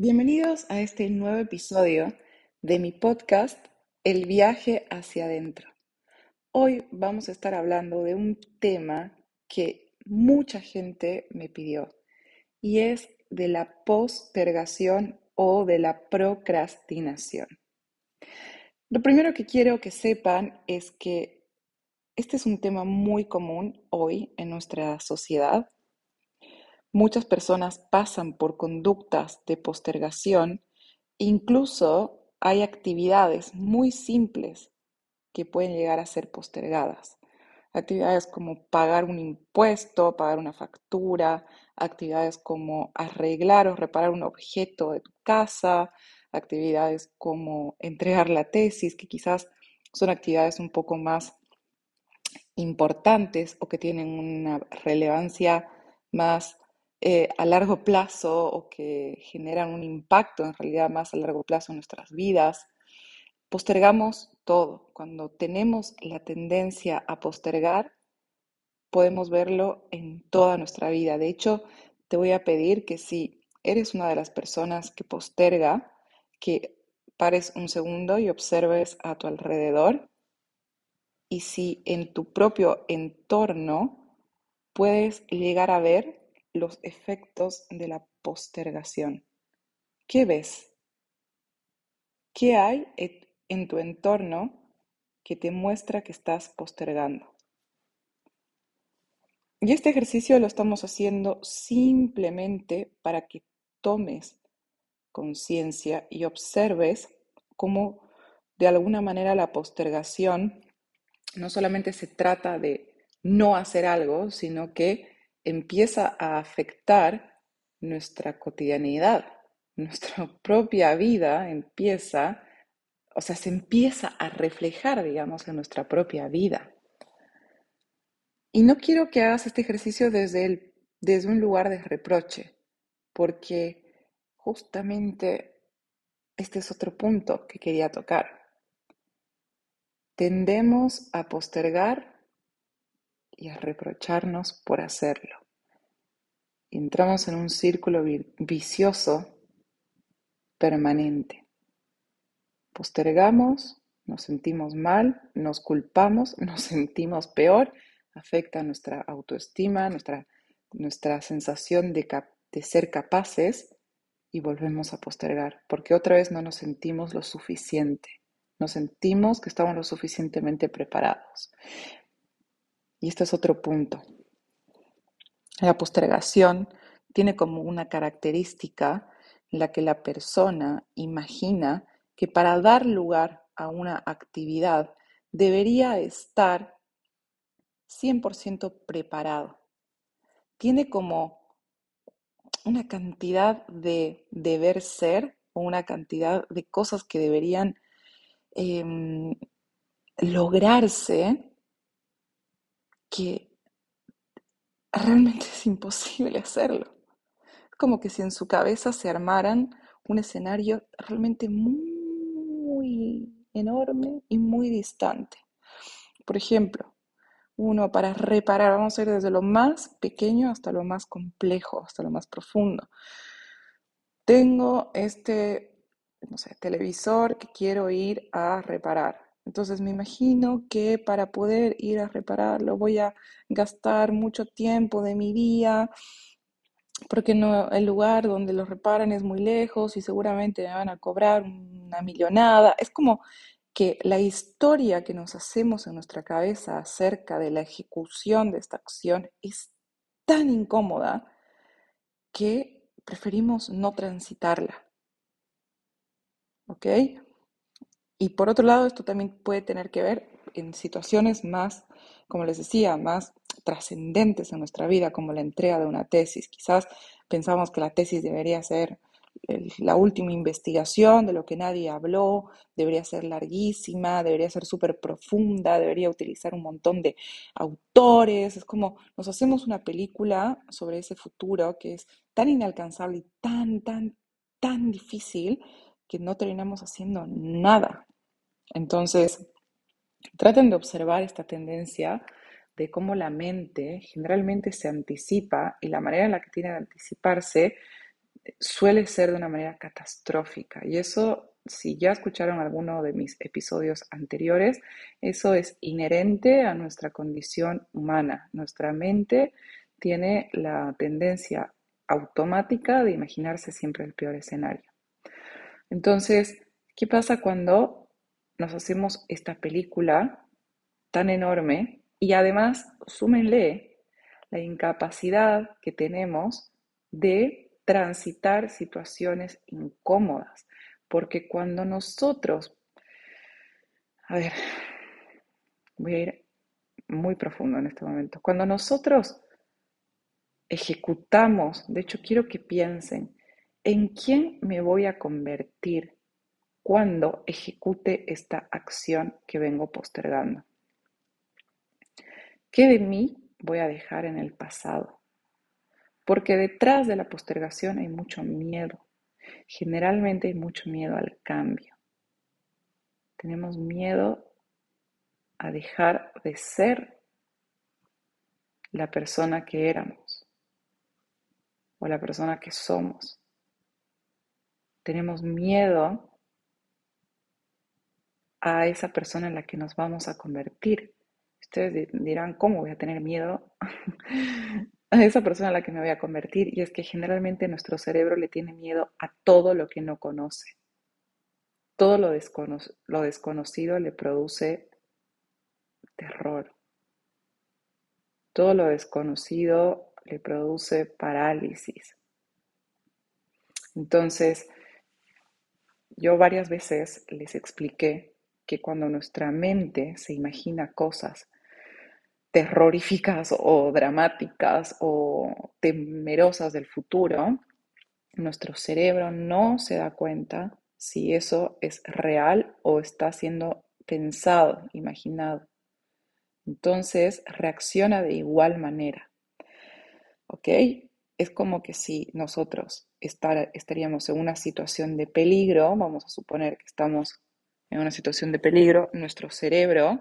Bienvenidos a este nuevo episodio de mi podcast El viaje hacia adentro. Hoy vamos a estar hablando de un tema que mucha gente me pidió y es de la postergación o de la procrastinación. Lo primero que quiero que sepan es que este es un tema muy común hoy en nuestra sociedad Muchas personas pasan por conductas de postergación, incluso hay actividades muy simples que pueden llegar a ser postergadas. Actividades como pagar un impuesto, pagar una factura, actividades como arreglar o reparar un objeto de tu casa, actividades como entregar la tesis, que quizás son actividades un poco más importantes o que tienen una relevancia más eh, a largo plazo o que generan un impacto en realidad más a largo plazo en nuestras vidas. Postergamos todo. Cuando tenemos la tendencia a postergar, podemos verlo en toda nuestra vida. De hecho, te voy a pedir que si eres una de las personas que posterga, que pares un segundo y observes a tu alrededor y si en tu propio entorno puedes llegar a ver los efectos de la postergación. ¿Qué ves? ¿Qué hay en tu entorno que te muestra que estás postergando? Y este ejercicio lo estamos haciendo simplemente para que tomes conciencia y observes cómo de alguna manera la postergación no solamente se trata de no hacer algo, sino que empieza a afectar nuestra cotidianidad, nuestra propia vida empieza, o sea, se empieza a reflejar, digamos, en nuestra propia vida. Y no quiero que hagas este ejercicio desde, el, desde un lugar de reproche, porque justamente este es otro punto que quería tocar. Tendemos a postergar y a reprocharnos por hacerlo. entramos en un círculo vicioso permanente. Postergamos, nos sentimos mal, nos culpamos, nos sentimos peor, afecta nuestra autoestima, nuestra, nuestra sensación de, de ser capaces y volvemos a postergar, porque otra vez no nos sentimos lo suficiente, nos sentimos que estamos lo suficientemente preparados. Y este es otro punto. La postergación tiene como una característica la que la persona imagina que para dar lugar a una actividad debería estar 100% preparado. Tiene como una cantidad de deber ser o una cantidad de cosas que deberían em, lograrse que realmente es imposible hacerlo. Es como que si en su cabeza se armaran un escenario realmente muy enorme y muy distante. Por ejemplo, uno para reparar, vamos a ir desde lo más pequeño hasta lo más complejo, hasta lo más profundo. Tengo este, no sé, televisor que quiero ir a reparar. Entonces me imagino que para poder ir a repararlo voy a gastar mucho tiempo de mi día, porque no, el lugar donde lo reparan es muy lejos y seguramente me van a cobrar una millonada. Es como que la historia que nos hacemos en nuestra cabeza acerca de la ejecución de esta acción es tan incómoda que preferimos no transitarla. ¿Ok? Y por otro lado, esto también puede tener que ver en situaciones más, como les decía, más trascendentes en nuestra vida, como la entrega de una tesis. Quizás pensamos que la tesis debería ser la última investigación de lo que nadie habló, debería ser larguísima, debería ser súper profunda, debería utilizar un montón de autores. Es como nos hacemos una película sobre ese futuro que es tan inalcanzable y tan, tan, tan difícil que no terminamos haciendo nada. Entonces, traten de observar esta tendencia de cómo la mente generalmente se anticipa y la manera en la que tiene de anticiparse suele ser de una manera catastrófica. Y eso, si ya escucharon alguno de mis episodios anteriores, eso es inherente a nuestra condición humana. Nuestra mente tiene la tendencia automática de imaginarse siempre el peor escenario. Entonces, ¿qué pasa cuando nos hacemos esta película tan enorme y además súmenle la incapacidad que tenemos de transitar situaciones incómodas? Porque cuando nosotros, a ver, voy a ir muy profundo en este momento, cuando nosotros ejecutamos, de hecho quiero que piensen, ¿en quién me voy a convertir cuando ejecute esta acción que vengo postergando? ¿Qué de mí voy a dejar en el pasado? Porque detrás de la postergación hay mucho miedo. Generalmente hay mucho miedo al cambio. Tenemos miedo a dejar de ser la persona que éramos o la persona que somos. Tenemos miedo a esa persona en la que nos vamos a convertir. Ustedes dirán, ¿cómo voy a tener miedo a esa persona en la que me voy a convertir? Y es que generalmente nuestro cerebro le tiene miedo a todo lo que no conoce. Todo lo, desconocido le produce terror. Todo lo desconocido le produce parálisis. Entonces, yo varias veces les expliqué que cuando nuestra mente se imagina cosas terroríficas o dramáticas o temerosas del futuro, nuestro cerebro no se da cuenta si eso es real o está siendo pensado, imaginado. Entonces reacciona de igual manera. ¿ok? Es como que si nosotros estaríamos en una situación de peligro, vamos a suponer que estamos en una situación de peligro, nuestro cerebro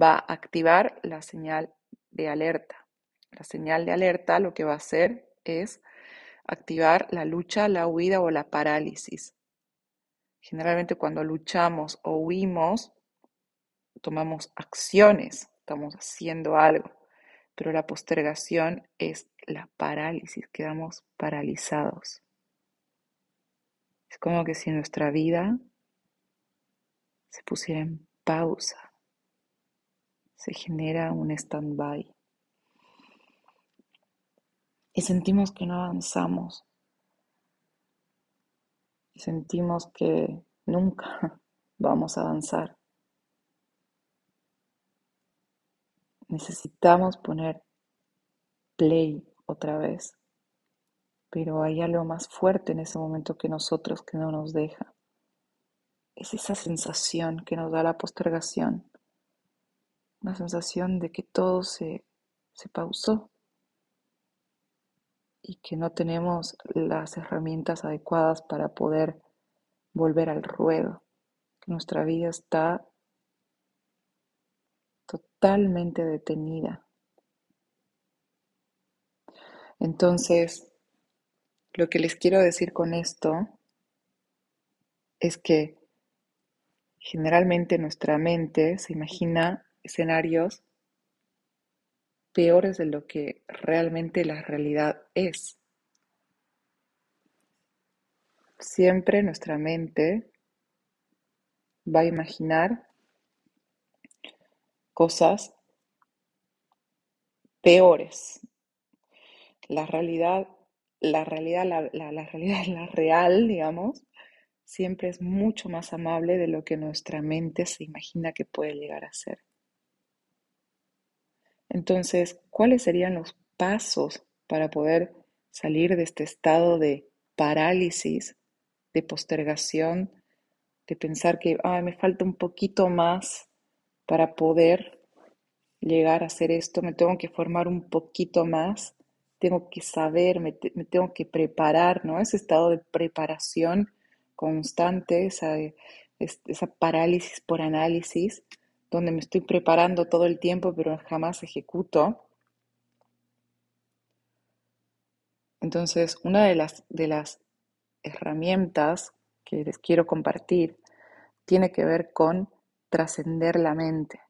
va a activar la señal de alerta. La señal de alerta lo que va a hacer es activar la lucha, la huida o la parálisis. Generalmente cuando luchamos o huimos, tomamos acciones, estamos haciendo algo pero la postergación es la parálisis, quedamos paralizados. Es como que si nuestra vida se pusiera en pausa, se genera un stand-by y sentimos que no avanzamos y sentimos que nunca vamos a avanzar. necesitamos poner play otra vez, pero hay algo más fuerte en ese momento que nosotros que no nos deja. Es esa sensación que nos da la postergación, una sensación de que todo se, se pausó y que no tenemos las herramientas adecuadas para poder volver al ruedo, que nuestra vida está totalmente detenida. Entonces, lo que les quiero decir con esto es que generalmente nuestra mente se imagina escenarios peores de lo que realmente la realidad es. Siempre nuestra mente va a imaginar cosas peores. La realidad, la realidad, la, realidad, la real, digamos, siempre es mucho más amable de lo que nuestra mente se imagina que puede llegar a ser. Entonces, ¿cuáles serían los pasos para poder salir de este estado de parálisis, de postergación, de pensar que me falta un poquito más para poder llegar a hacer esto, me tengo que formar un poquito más, tengo que saber, me, tengo que preparar, ¿no? Ese estado de preparación constante, esa, esa parálisis por análisis, donde me estoy preparando todo el tiempo, pero jamás ejecuto. Entonces, una de las, de las herramientas que les quiero compartir tiene que ver con trascender la mente.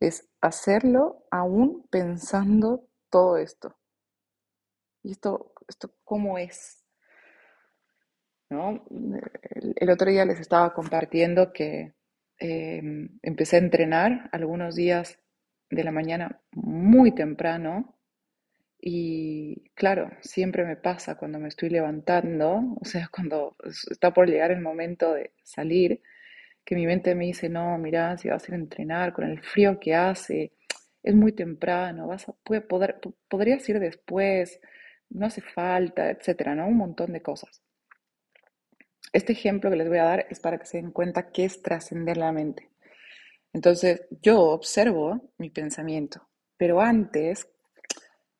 Es hacerlo aún pensando todo esto. ¿Y esto, esto cómo es? ¿No? El, otro día les estaba compartiendo que em, empecé a entrenar algunos días de la mañana muy temprano y claro, siempre me pasa cuando me estoy levantando, o sea, cuando está por llegar el momento de salir, que mi mente me dice, no, mira, si vas a ir a entrenar con el frío que hace, es muy temprano, vas a, puede, poder, podrías ir después, no hace falta, etcétera, ¿no? Un montón de cosas. Este ejemplo que les voy a dar es para que se den cuenta qué es trascender la mente. Entonces, yo observo mi pensamiento, pero antes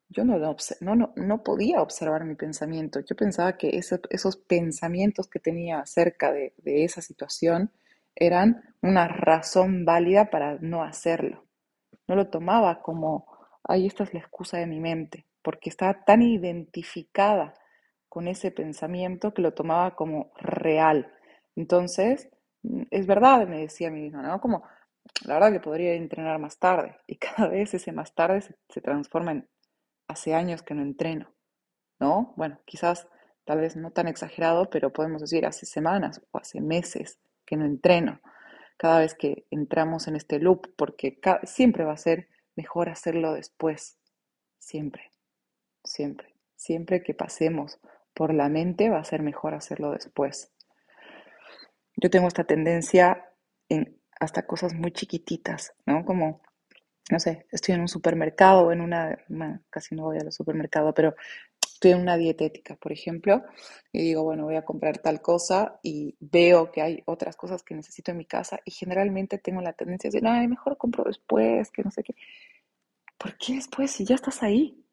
yo no, no, no, podía observar mi pensamiento. Yo pensaba que esos pensamientos que tenía acerca de, de esa situación eran una razón válida para no hacerlo. No lo tomaba como, ahí esta es la excusa de mi mente, porque estaba tan identificada con ese pensamiento que lo tomaba como real. Entonces, mm, es verdad, me decía a mí misma, ¿no? Como, la verdad que podría entrenar más tarde. Y cada vez ese más tarde se, transforma en hace años que no entreno, ¿no? Bueno, quizás tal vez no tan exagerado, pero podemos decir hace semanas o hace meses que no entreno. Cada vez que entramos en este loop, porque siempre va a ser mejor hacerlo después. Siempre, siempre, siempre que pasemos por la mente va a ser mejor hacerlo después. Yo tengo esta tendencia en hasta cosas muy chiquititas, ¿no? Como, no sé, estoy en un supermercado, en una, casi no voy al supermercado, pero estoy en una dietética, por ejemplo, y digo, bueno, voy a comprar tal cosa y veo que hay otras cosas que necesito en mi casa y generalmente tengo la tendencia de decir, ay, mejor compro después, que no sé qué. ¿Por qué después si ya estás ahí?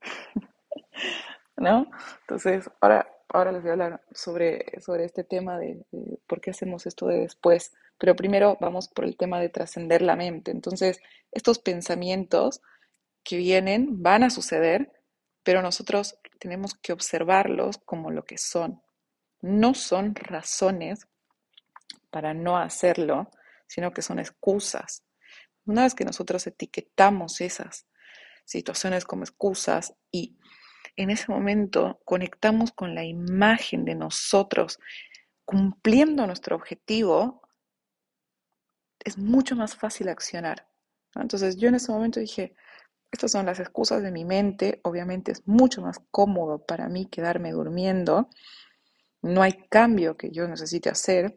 ¿No? Entonces, ahora, ahora les voy a hablar sobre, sobre este tema de, de por qué hacemos esto de después. Pero primero vamos por el tema de trascender la mente. Entonces, estos pensamientos que vienen van a suceder, pero nosotros tenemos que observarlos como lo que son. No son razones para no hacerlo, sino que son excusas. Una vez que nosotros etiquetamos esas situaciones como excusas y en ese momento conectamos con la imagen de nosotros cumpliendo nuestro objetivo, es mucho más fácil accionar. Entonces yo en ese momento dije, estas son las excusas de mi mente, obviamente es mucho más cómodo para mí quedarme durmiendo, no hay cambio que yo necesite hacer,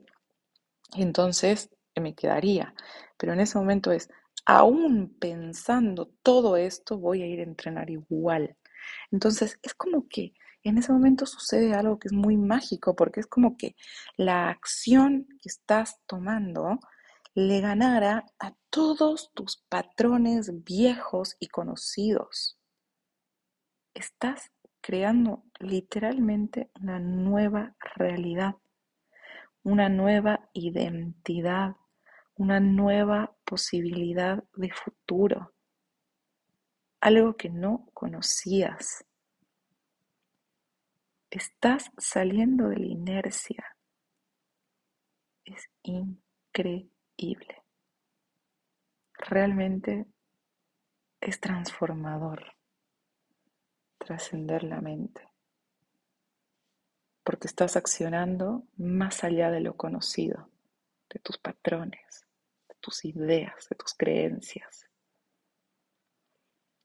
entonces me quedaría. Pero en ese momento es, aún pensando todo esto, voy a ir a entrenar igual. Entonces es como que en ese momento sucede algo que es muy mágico, porque es como que la acción que estás tomando le ganara a todos tus patrones viejos y conocidos. Estás creando literalmente una nueva realidad, una nueva identidad, una nueva posibilidad de futuro, algo que no conocías. Estás saliendo de la inercia. Es increíble Realmente es transformador trascender la mente, porque estás accionando más allá de lo conocido, de tus patrones, de tus ideas, de tus creencias.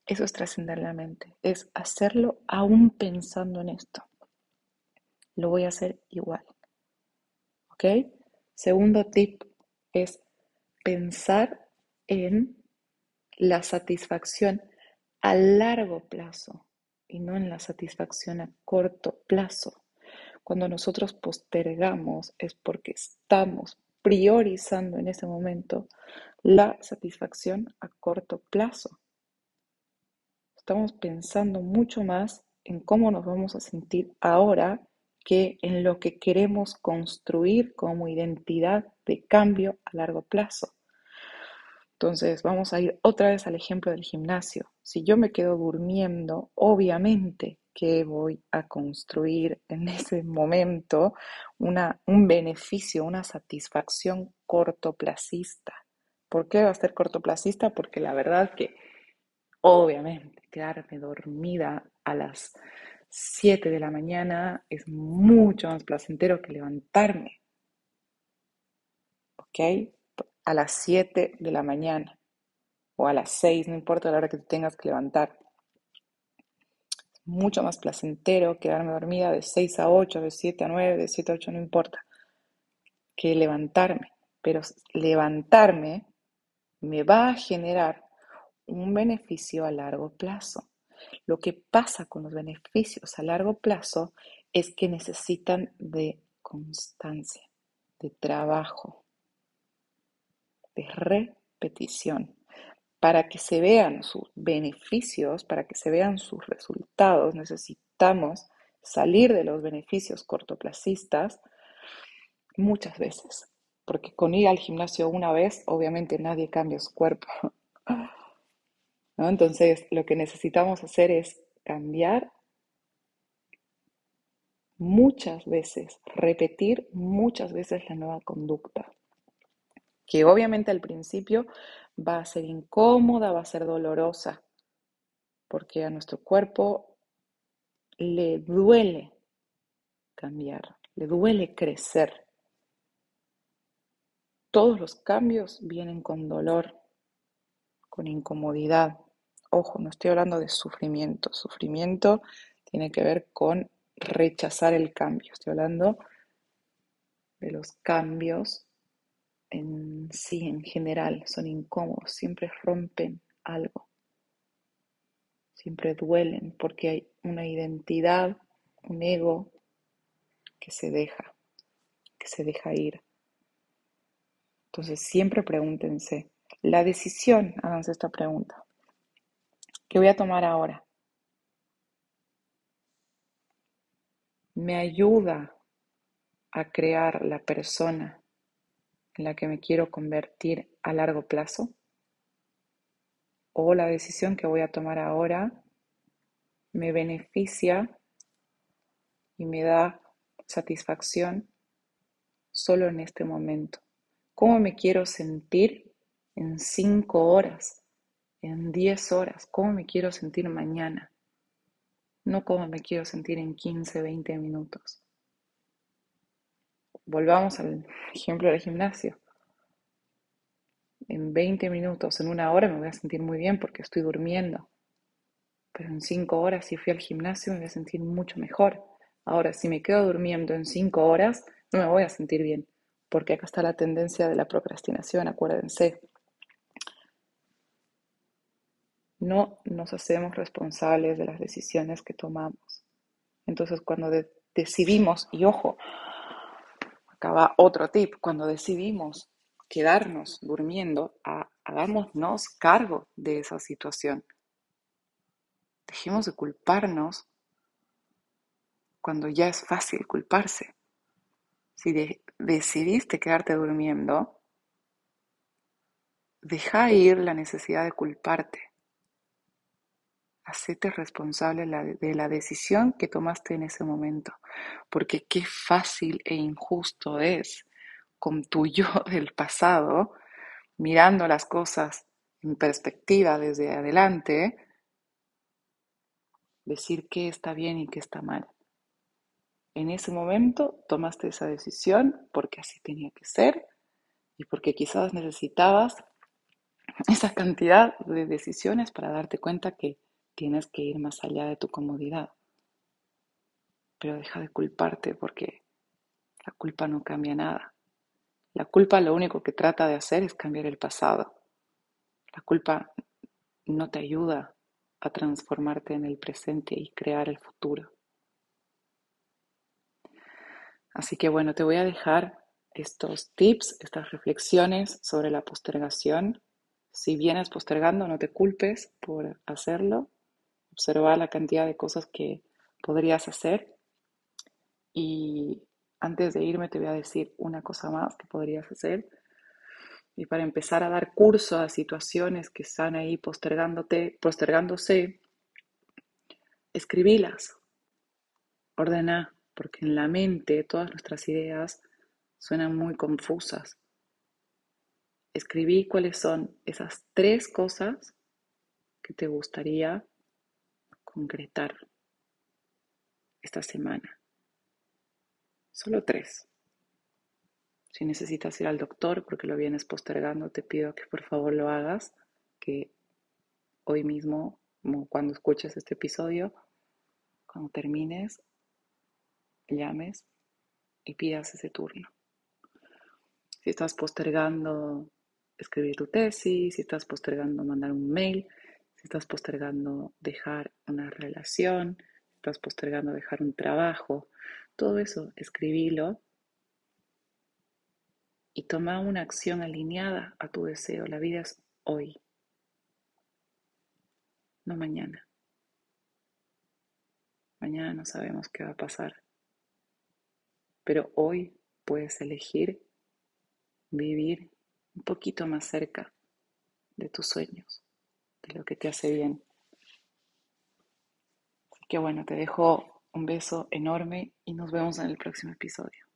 Eso es trascender la mente, es hacerlo aún pensando en esto. Lo voy a hacer igual. ¿Ok? Segundo tip es pensar en la satisfacción a largo plazo y no en la satisfacción a corto plazo. Cuando nosotros postergamos es porque estamos priorizando en ese momento la satisfacción a corto plazo. Estamos pensando mucho más en cómo nos vamos a sentir ahora que en lo que queremos construir como identidad de cambio a largo plazo. Entonces, vamos a ir otra vez al ejemplo del gimnasio. Si yo me quedo durmiendo, obviamente que voy a construir en ese momento una, un beneficio, una satisfacción cortoplacista. ¿Por qué va a ser cortoplacista? Porque la verdad que obviamente quedarme dormida a las 7 de la mañana es mucho más placentero que levantarme. ¿Ok? A las 7 de la mañana o a las 6, no importa la hora que te tengas que levantar. Es mucho más placentero quedarme dormida de 6 a 8, de 7 a 9, de 7 a 8, no importa, que levantarme. Pero levantarme me va a generar un beneficio a largo plazo. Lo que pasa con los beneficios a largo plazo es que necesitan de constancia, de trabajo, de repetición. Para que se vean sus beneficios, para que se vean sus resultados, necesitamos salir de los beneficios cortoplacistas muchas veces. Porque con ir al gimnasio una vez, obviamente nadie cambia su cuerpo. Entonces, lo que necesitamos hacer es cambiar muchas veces, repetir muchas veces la nueva conducta, que obviamente al principio va a ser incómoda, va a ser dolorosa, porque a nuestro cuerpo le duele cambiar, le duele crecer. Todos los cambios vienen con dolor, con incomodidad, Ojo, no estoy hablando de sufrimiento. Sufrimiento tiene que ver con rechazar el cambio. Estoy hablando de los cambios en sí, en general. Son incómodos, siempre rompen algo. Siempre duelen porque hay una identidad, un ego que se deja, que se deja ir. Entonces siempre pregúntense, la decisión, háganse esta pregunta, ¿Qué voy a tomar ahora me ayuda a crear la persona en la que me quiero convertir a largo plazo? ¿O la decisión que voy a tomar ahora me beneficia y me da satisfacción solo en este momento? ¿Cómo me quiero sentir en cinco horas? En 10 horas, cómo me quiero sentir mañana, no cómo me quiero sentir en 15, 20 minutos. Volvamos al ejemplo del gimnasio. En 20 minutos, en una hora me voy a sentir muy bien porque estoy durmiendo. Pero en 5 horas, si fui al gimnasio, me voy a sentir mucho mejor. Ahora, si me quedo durmiendo en 5 horas, no me voy a sentir bien. Porque acá está la tendencia de la procrastinación, acuérdense. No nos hacemos responsables de las decisiones que tomamos. Entonces, cuando decidimos, y ojo, acaba otro tip, cuando decidimos quedarnos durmiendo, hagámonos cargo de esa situación. Dejemos de culparnos cuando ya es fácil culparse. Si decidiste quedarte durmiendo, deja ir la necesidad de culparte hacete responsable de la decisión que tomaste en ese momento, porque qué fácil e injusto es con tu yo del pasado, mirando las cosas en perspectiva desde adelante, decir qué está bien y qué está mal. En ese momento tomaste esa decisión porque así tenía que ser y porque quizás necesitabas esa cantidad de decisiones para darte cuenta que Tienes que ir más allá de tu comodidad. Pero deja de culparte porque la culpa no cambia nada. La culpa lo único que trata de hacer es cambiar el pasado. La culpa no te ayuda a transformarte en el presente y crear el futuro. Así que bueno, te voy a dejar estos tips, estas reflexiones sobre la postergación. Si vienes postergando, no te culpes por hacerlo observar la cantidad de cosas que podrías hacer. Y antes de irme te voy a decir una cosa más que podrías hacer. Y para empezar a dar curso a situaciones que están ahí postergándote, postergándose, escribílas. Ordena, porque en la mente todas nuestras ideas suenan muy confusas. Escribí cuáles son esas tres cosas que te gustaría concretar esta semana. Solo tres. Si necesitas ir al doctor porque lo vienes postergando, te pido que por favor lo hagas, que hoy mismo, cuando escuches este episodio, cuando termines, llames y pidas ese turno. Si estás postergando escribir tu tesis, si estás postergando mandar un mail, si estás postergando dejar una relación, si estás postergando dejar un trabajo, todo eso, escribilo y toma una acción alineada a tu deseo. La vida es hoy, no mañana. Mañana no sabemos qué va a pasar, pero hoy puedes elegir vivir un poquito más cerca de tus sueños, lo que te hace bien. Así que bueno, te dejo un beso enorme y nos vemos en el próximo episodio.